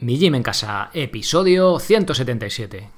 Mi Gym en Casa, episodio 177.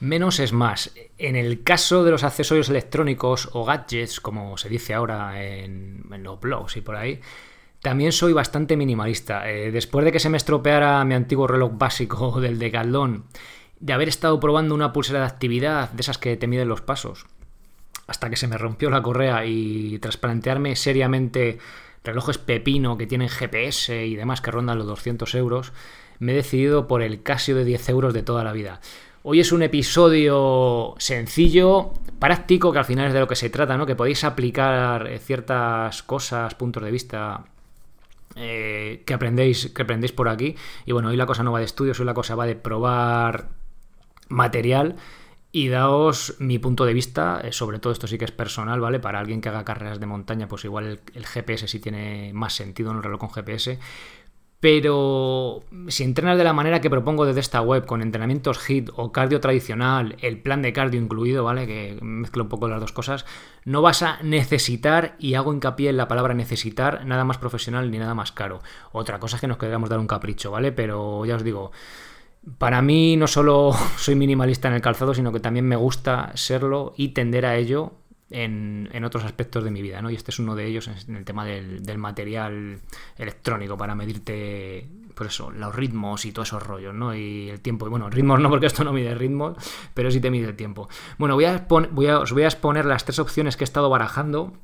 Menos es más. En el caso de los accesorios electrónicos o gadgets, como se dice ahora en, los blogs y por ahí, también soy bastante minimalista. Eh, después de que se me estropeara mi antiguo reloj básico del Decathlon, de haber estado probando una pulsera de actividad, de esas que te miden los pasos, hasta que se me rompió la correa y tras plantearme seriamente relojes pepino que tienen GPS y demás que rondan los 200 euros, me he decidido por el Casio de 10 euros de toda la vida. Hoy es un episodio sencillo, práctico, que al final es de lo que se trata, ¿no? Que podéis aplicar eh, ciertas cosas, puntos de vista eh, que, aprendéis, que aprendéis por aquí. Y bueno, hoy la cosa no va de estudios, hoy la cosa va de probar material y daos mi punto de vista, eh, sobre todo esto sí que es personal, ¿vale? Para alguien que haga carreras de montaña, pues igual el, el GPS sí tiene más sentido en un reloj con GPS. Pero si entrenas de la manera que propongo desde esta web, con entrenamientos HIT o cardio tradicional, el plan de cardio incluido, ¿vale? Que mezclo un poco las dos cosas, no vas a necesitar, y hago hincapié en la palabra necesitar, nada más profesional ni nada más caro. Otra cosa es que nos queramos dar un capricho, ¿vale? Pero ya os digo, para mí no solo soy minimalista en el calzado, sino que también me gusta serlo y tender a ello en, otros aspectos de mi vida, ¿no? Y este es uno de ellos en el tema del, material electrónico para medirte, por eso, los ritmos y todos esos rollos, ¿no? Y el tiempo. Y bueno, ritmos no, porque esto no mide ritmos, pero sí te mide el tiempo. Bueno, voy a, os voy a exponer las tres opciones que he estado barajando,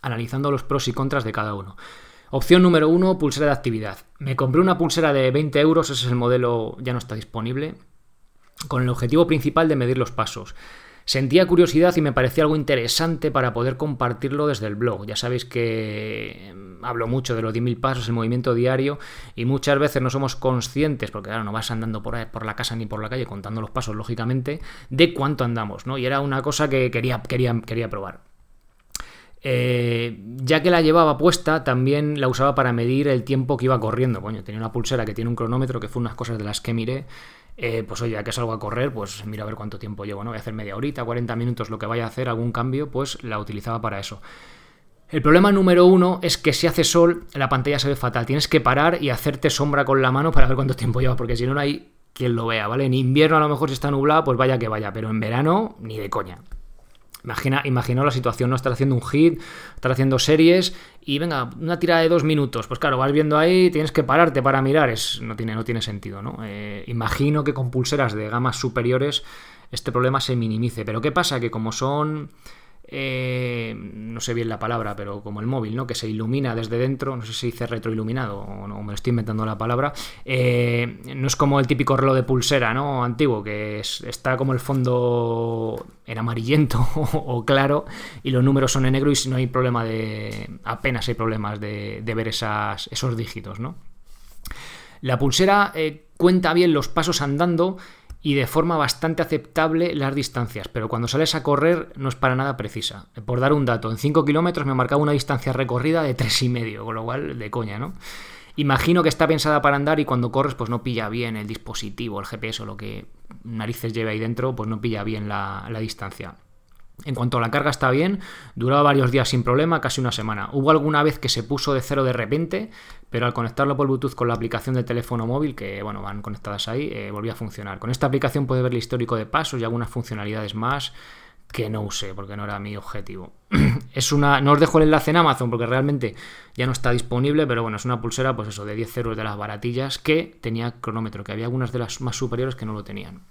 analizando los pros y contras de cada uno. Opción número uno, pulsera de actividad. Me compré una pulsera de 20 euros, ese es el modelo, ya no está disponible, con el objetivo principal de medir los pasos. Sentía curiosidad y me parecía algo interesante para poder compartirlo desde el blog. Ya sabéis que mm, hablo mucho de los 10.000 pasos, el movimiento diario, y muchas veces no somos conscientes, porque claro, no vas andando por, por la casa ni por la calle contando los pasos, lógicamente, de cuánto andamos, ¿no? Y era una cosa que quería, quería, quería probar. Eh, ya que la llevaba puesta, también la usaba para medir el tiempo que iba corriendo. Coño, tenía una pulsera que tiene un cronómetro, que fue unas cosas de las que miré eh, pues oye, ya que salgo a correr, pues mira a ver cuánto tiempo llevo, ¿no? Voy a hacer media horita, 40 minutos, lo que vaya a hacer, algún cambio, pues la utilizaba para eso. El problema número uno es que si hace sol, la pantalla se ve fatal. Tienes que parar y hacerte sombra con la mano para ver cuánto tiempo lleva, porque si no, no hay quien lo vea, ¿vale? En invierno a lo mejor si está nublado, pues vaya que vaya, pero en verano ni de coña. Imagina, imaginaos la situación, ¿no? Estar haciendo un hit, estar haciendo series y venga, una tira de dos minutos. Pues claro, vas viendo ahí, tienes que pararte para mirar. Es, no, tiene, no tiene sentido, ¿no? Eh, imagino que con pulseras de gamas superiores este problema se minimice. Pero ¿qué pasa? Que como son eh, no sé bien la palabra, pero como el móvil, ¿no? Que se ilumina desde dentro, no sé si dice retroiluminado o no, me estoy inventando la palabra. Eh, no es como el típico reloj de pulsera, ¿no? Antiguo, que está como el fondo en amarillento o claro y los números son en negro y no hay problema de. apenas hay problemas de, ver esas, esos dígitos, ¿no? La pulsera eh, cuenta bien los pasos andando y de forma bastante aceptable las distancias, pero cuando sales a correr no es para nada precisa. Por dar un dato, en 5 kilómetros me marcaba una distancia recorrida de 3,5, con lo cual de coña, ¿no? Imagino que está pensada para andar y cuando corres pues no pilla bien el dispositivo, el GPS o lo que narices lleve ahí dentro, pues no pilla bien la, la distancia. En cuanto a la carga está bien, duraba varios días sin problema, casi una semana. Hubo alguna vez que se puso de cero de repente, pero al conectarlo por Bluetooth con la aplicación del teléfono móvil, que bueno, van conectadas ahí, eh, volvió a funcionar. Con esta aplicación puedes ver el histórico de pasos y algunas funcionalidades más que no usé porque no era mi objetivo. es una, no os dejo el enlace en Amazon porque realmente ya no está disponible, pero bueno, es una pulsera, pues eso, de 10 euros de las baratillas que tenía cronómetro, que había algunas de las más superiores que no lo tenían.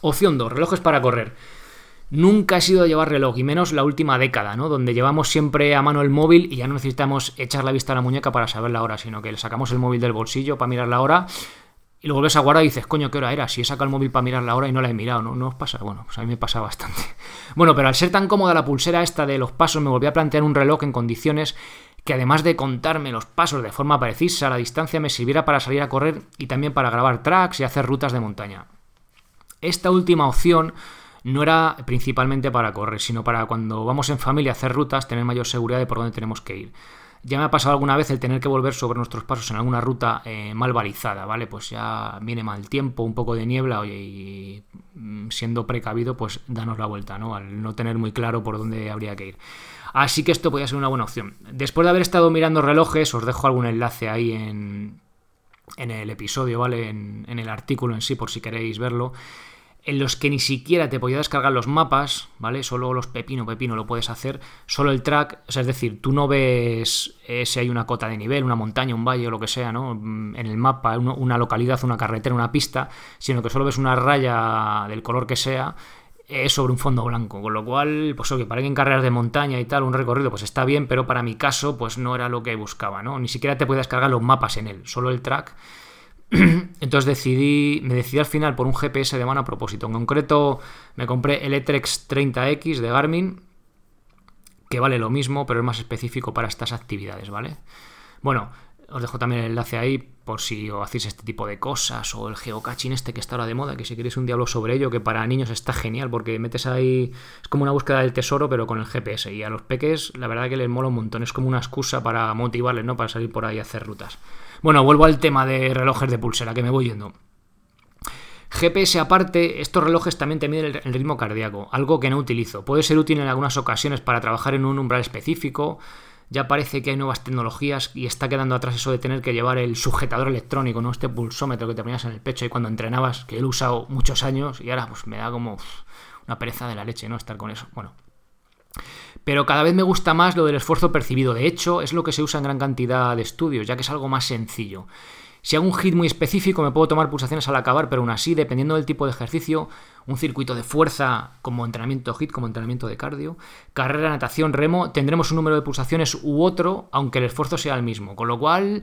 Opción 2, relojes para correr. Nunca he sido de llevar reloj, y menos la última década, ¿no? Donde llevamos siempre a mano el móvil y ya no necesitamos echar la vista a la muñeca para saber la hora, sino que le sacamos el móvil del bolsillo para mirar la hora y lo vuelves a guardar y dices, coño, ¿qué hora era? Si he sacado el móvil para mirar la hora y no la he mirado, ¿no? ¿No os pasa? Bueno, pues a mí me pasa bastante. Bueno, pero al ser tan cómoda la pulsera esta de los pasos, me volví a plantear un reloj en condiciones que además de contarme los pasos de forma precisa, la distancia me sirviera para salir a correr y también para grabar tracks y hacer rutas de montaña. Esta última opción no era principalmente para correr, sino para cuando vamos en familia a hacer rutas, tener mayor seguridad de por dónde tenemos que ir. Ya me ha pasado alguna vez el tener que volver sobre nuestros pasos en alguna ruta eh, mal balizada, ¿vale? Pues ya viene mal tiempo, un poco de niebla, oye, y mm, siendo precavido, pues danos la vuelta, ¿no? Al no tener muy claro por dónde habría que ir. Así que esto podría ser una buena opción. Después de haber estado mirando relojes, os dejo algún enlace ahí en, en el episodio, ¿vale? En, en el artículo en sí, por si queréis verlo en los que ni siquiera te podía descargar los mapas, ¿vale? Solo los pepino, pepino lo puedes hacer, solo el track, o sea, es decir, tú no ves eh, si hay una cota de nivel, una montaña, un valle o lo que sea, ¿no? Mm, en el mapa, una localidad, una carretera, una pista, sino que solo ves una raya del color que sea es sobre un fondo blanco, con lo cual, pues oye, para que en carreras de montaña y tal, un recorrido, pues está bien, pero para mi caso, pues no era lo que buscaba, ¿no? Ni siquiera te puedes descargar los mapas en él, solo el track Entonces decidí, me decidí al final por un GPS de mano a propósito. En concreto me compré el Etrex 30X de Garmin, que vale lo mismo, pero es más específico para estas actividades, ¿vale? Bueno, os dejo también el enlace ahí por si os hacéis este tipo de cosas o el geocaching este que está ahora de moda, que si queréis un diablo sobre ello, que para niños está genial porque metes ahí, es como una búsqueda del tesoro pero con el GPS y a los peques la verdad que les mola un montón, es como una excusa para motivarles, ¿no? Para salir por ahí a hacer rutas. Bueno, vuelvo al tema de relojes de pulsera, que me voy yendo. GPS aparte, estos relojes también te miden el ritmo cardíaco, algo que no utilizo. Puede ser útil en algunas ocasiones para trabajar en un umbral específico. Ya parece que hay nuevas tecnologías y está quedando atrás eso de tener que llevar el sujetador electrónico, ¿no? Este pulsómetro que te ponías en el pecho y cuando entrenabas, que lo he usado muchos años y ahora pues me da como una pereza de la leche, ¿no? Estar con eso. Bueno, pero cada vez me gusta más lo del esfuerzo percibido. De hecho, es lo que se usa en gran cantidad de estudios, ya que es algo más sencillo. Si hago un hit muy específico, me puedo tomar pulsaciones al acabar, pero aún así, dependiendo del tipo de ejercicio, un circuito de fuerza como entrenamiento hit, como entrenamiento de cardio, carrera, natación, remo, tendremos un número de pulsaciones u otro, aunque el esfuerzo sea el mismo. Con lo cual,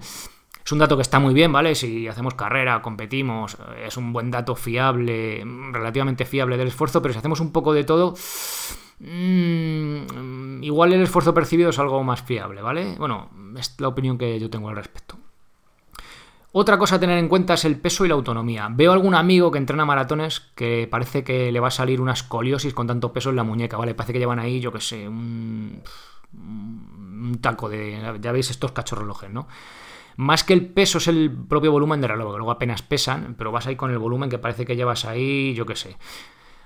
es un dato que está muy bien, ¿vale? Si hacemos carrera, competimos, es un buen dato fiable, relativamente fiable del esfuerzo, pero si hacemos un poco de todo Mm, igual el esfuerzo percibido es algo más fiable, ¿vale? Bueno, es la opinión que yo tengo al respecto. Otra cosa a tener en cuenta es el peso y la autonomía. Veo algún amigo que entrena maratones que parece que le va a salir una escoliosis con tanto peso en la muñeca, ¿vale? Parece que llevan ahí, yo qué sé, un, un taco de... Ya veis estos cachorrelojes, ¿no? Más que el peso es el propio volumen del reloj, que luego apenas pesan, pero vas ahí con el volumen que parece que llevas ahí, yo qué sé.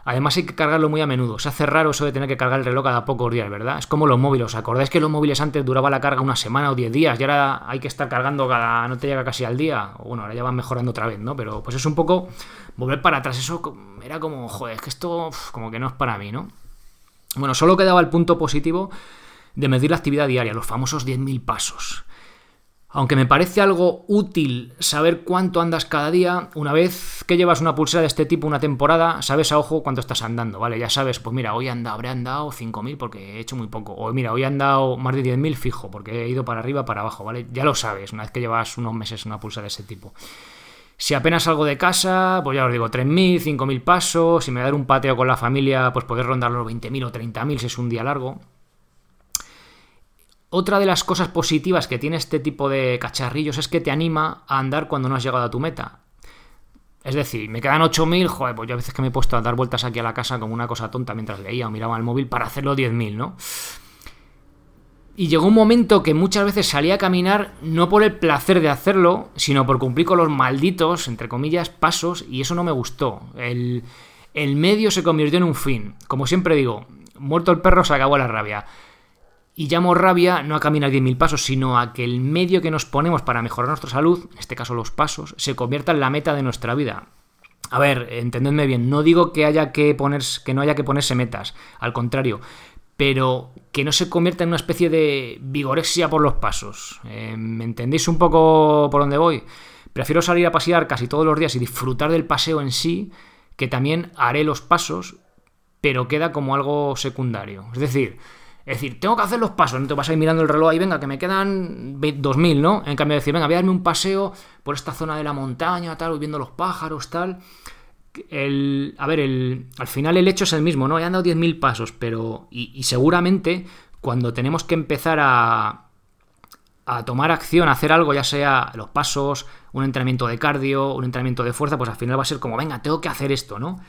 Además hay que cargarlo muy a menudo. Se hace raro eso de tener que cargar el reloj cada pocos días, ¿verdad? Es como los móviles. ¿Os acordáis que los móviles antes duraba la carga una semana o diez días? Y ahora hay que estar cargando cada... no te llega casi al día. Bueno, ahora ya van mejorando otra vez, ¿no? Pero pues es un poco volver para atrás. Eso era como, joder, es que esto como que no es para mí, ¿no? Bueno, solo quedaba el punto positivo de medir la actividad diaria, los famosos 10.000 pasos. Aunque me parece algo útil saber cuánto andas cada día, una vez que llevas una pulsera de este tipo una temporada, sabes a ojo cuánto estás andando, ¿vale? Ya sabes, pues mira, hoy anda, habré andado 5.000 porque he hecho muy poco. O mira, hoy he andado más de 10.000 fijo porque he ido para arriba, para abajo, ¿vale? Ya lo sabes, una vez que llevas unos meses una pulsera de ese tipo. Si apenas salgo de casa, pues ya os digo, 3.000, 5.000 pasos. Si me dar un pateo con la familia, pues poder rondar los 20.000 o 30.000 si es un día largo. Otra de las cosas positivas que tiene este tipo de cacharrillos es que te anima a andar cuando no has llegado a tu meta. Es decir, me quedan 8.000, joder, pues yo a veces que me he puesto a dar vueltas aquí a la casa como una cosa tonta mientras leía o miraba el móvil para hacerlo 10.000, ¿no? Y llegó un momento que muchas veces salía a caminar no por el placer de hacerlo, sino por cumplir con los malditos, entre comillas, pasos, y eso no me gustó. El, el medio se convirtió en un fin. Como siempre digo, muerto el perro se acabó la rabia. Y llamo rabia no a caminar 10.000 pasos, sino a que el medio que nos ponemos para mejorar nuestra salud, en este caso los pasos, se convierta en la meta de nuestra vida. A ver, entendedme bien, no digo que haya que ponerse, que no haya que ponerse metas, al contrario, pero que no se convierta en una especie de vigorexia por los pasos. Eh, ¿Me entendéis un poco por dónde voy? Prefiero salir a pasear casi todos los días y disfrutar del paseo en sí, que también haré los pasos, pero queda como algo secundario. Es decir, es decir, tengo que hacer los pasos, no te vas a ir mirando el reloj ahí, venga, que me quedan 2000, ¿no? En cambio de decir, venga, voy a darme un paseo por esta zona de la montaña, tal, viendo los pájaros, tal. El, a ver, el, al final el hecho es el mismo, ¿no? He andado 10.000 pasos, pero. Y, seguramente cuando tenemos que empezar a, a tomar acción, a hacer algo, ya sea los pasos, un entrenamiento de cardio, un entrenamiento de fuerza, pues al final va a ser como, venga, tengo que hacer esto, ¿no?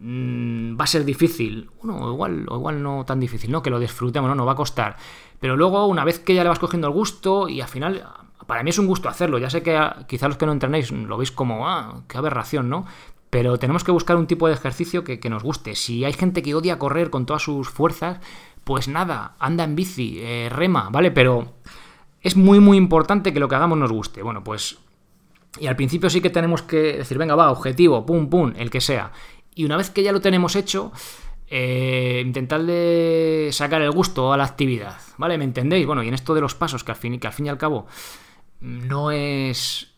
Mm, va a ser difícil. Bueno, igual, igual no tan difícil, ¿no? Que lo disfrutemos, ¿no? Nos va a costar. Pero luego, una vez que ya le vas cogiendo el gusto, y al final, para mí es un gusto hacerlo. Ya sé que quizá los que no entrenáis lo veis como, ah, qué aberración, ¿no? Pero tenemos que buscar un tipo de ejercicio que, nos guste. Si hay gente que odia correr con todas sus fuerzas, pues nada, anda en bici, eh, rema, ¿vale? Pero es muy, muy importante que lo que hagamos nos guste. Bueno, pues y al principio sí que tenemos que decir, venga, va, objetivo, pum, pum, el que sea. Y una vez que ya lo tenemos hecho, eh, intentarle sacar el gusto a la actividad, ¿vale? ¿Me entendéis? Bueno, y en esto de los pasos, que al fin, y al cabo no es,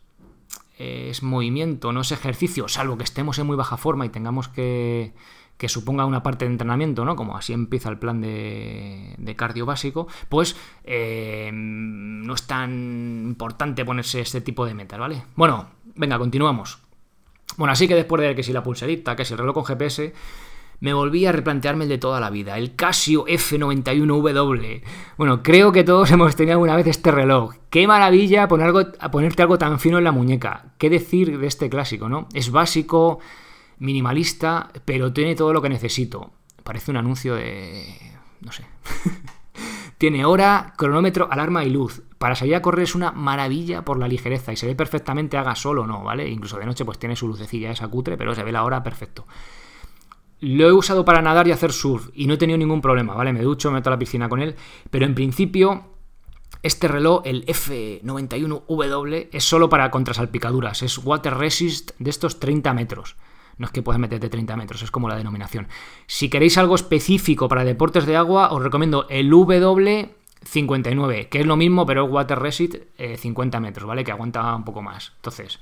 es movimiento, no es ejercicio, salvo que estemos en muy baja forma y tengamos que, que suponga una parte de entrenamiento, ¿no? Como así empieza el plan de, de cardio básico, pues eh, no es tan importante ponerse este tipo de metas, ¿vale? Bueno, venga, continuamos. Bueno, así que después de que si la pulserita, que si el reloj con GPS, me volví a replantearme el de toda la vida, el Casio F91W. Bueno, creo que todos hemos tenido alguna vez este reloj. Qué maravilla poner algo, ponerte algo tan fino en la muñeca. ¿Qué decir de este clásico, no? Es básico, minimalista, pero tiene todo lo que necesito. Parece un anuncio de... no sé. Tiene hora, cronómetro, alarma y luz. Para salir a correr es una maravilla por la ligereza y se ve perfectamente haga solo o no, ¿vale? Incluso de noche pues tiene su lucecilla esa cutre, pero se ve la hora perfecto. Lo he usado para nadar y hacer surf y no he tenido ningún problema, ¿vale? Me ducho, me meto a la piscina con él, pero en principio este reloj, el F91W, es solo para contrasalpicaduras, es water resist de estos 30 metros. No es que puedas meterte 30 metros, es como la denominación. Si queréis algo específico para deportes de agua, os recomiendo el W59, que es lo mismo, pero es Water Resist 50 metros, ¿vale? Que aguanta un poco más. Entonces,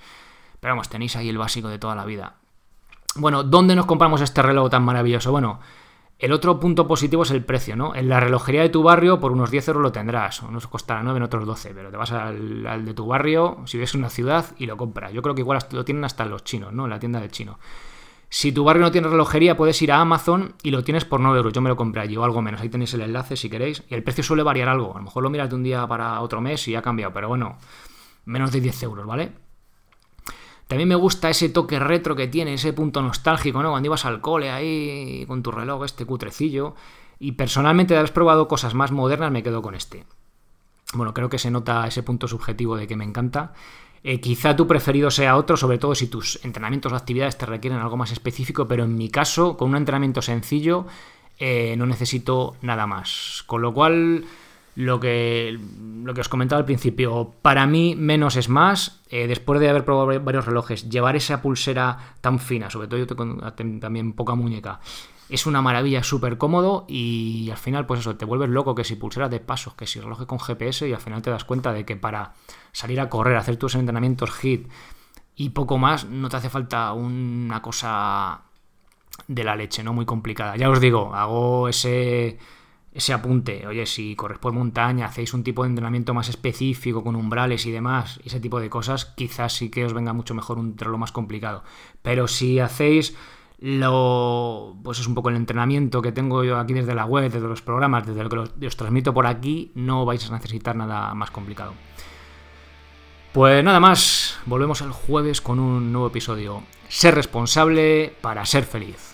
pero vamos, tenéis ahí el básico de toda la vida. Bueno, ¿dónde nos compramos este reloj tan maravilloso? Bueno, el otro punto positivo es el precio, ¿no? En la relojería de tu barrio por unos 10 euros lo tendrás, unos costará 9, en otros 12, pero te vas al, de tu barrio, si ves una ciudad, y lo compras. Yo creo que igual lo tienen hasta los chinos, ¿no? En la tienda del chino. Si tu barrio no tiene relojería, puedes ir a Amazon y lo tienes por 9 euros. Yo me lo compré allí o algo menos. Ahí tenéis el enlace si queréis. Y el precio suele variar algo. A lo mejor lo miras de un día para otro mes y ha cambiado, pero bueno, menos de 10 euros, ¿vale? También me gusta ese toque retro que tiene, ese punto nostálgico, ¿no? Cuando ibas al cole ahí con tu reloj, este cutrecillo. Y personalmente, de haber probado cosas más modernas, me quedo con este. Bueno, creo que se nota ese punto subjetivo de que me encanta. Eh, quizá tu preferido sea otro, sobre todo si tus entrenamientos o actividades te requieren algo más específico, pero en mi caso, con un entrenamiento sencillo, eh, no necesito nada más. Con lo cual, lo que, lo que os comentaba al principio, para mí menos es más. Eh, después de haber probado varios relojes, llevar esa pulsera tan fina, sobre todo yo tengo también poca muñeca, es una maravilla, súper cómodo y al final pues eso, te vuelves loco que si pulseras de pasos, que si relojes con GPS y al final te das cuenta de que para salir a correr, hacer tus entrenamientos HIT y poco más, no te hace falta una cosa de la leche, ¿no? Muy complicada. Ya os digo, hago ese ese apunte, oye, si corres por montaña, hacéis un tipo de entrenamiento más específico con umbrales y demás, ese tipo de cosas, quizás sí que os venga mucho mejor un lo más complicado. Pero si hacéis lo pues es un poco el entrenamiento que tengo yo aquí desde la web, desde los programas, desde lo que os transmito por aquí, no vais a necesitar nada más complicado. Pues nada más, volvemos el jueves con un nuevo episodio. Ser responsable para ser feliz.